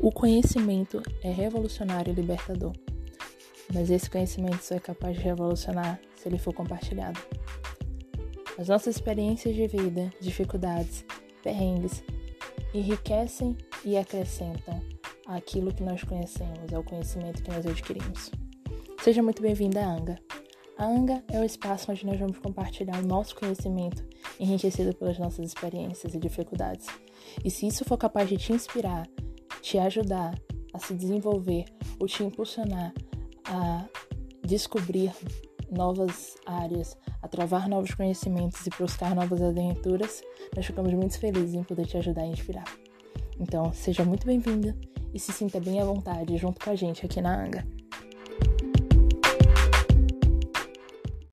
O conhecimento é revolucionário e libertador, mas esse conhecimento só é capaz de revolucionar se ele for compartilhado. As nossas experiências de vida, dificuldades, perrengues enriquecem e acrescentam aquilo que nós conhecemos, ao conhecimento que nós adquirimos. Seja muito bem-vinda à Anga. A Anga é o espaço onde nós vamos compartilhar o nosso conhecimento enriquecido pelas nossas experiências e dificuldades. E se isso for capaz de te inspirar, te ajudar a se desenvolver ou te impulsionar a descobrir novas áreas, a travar novos conhecimentos e buscar novas aventuras, nós ficamos muito felizes em poder te ajudar e inspirar. Então, seja muito bem-vinda e se sinta bem à vontade junto com a gente aqui na Anga.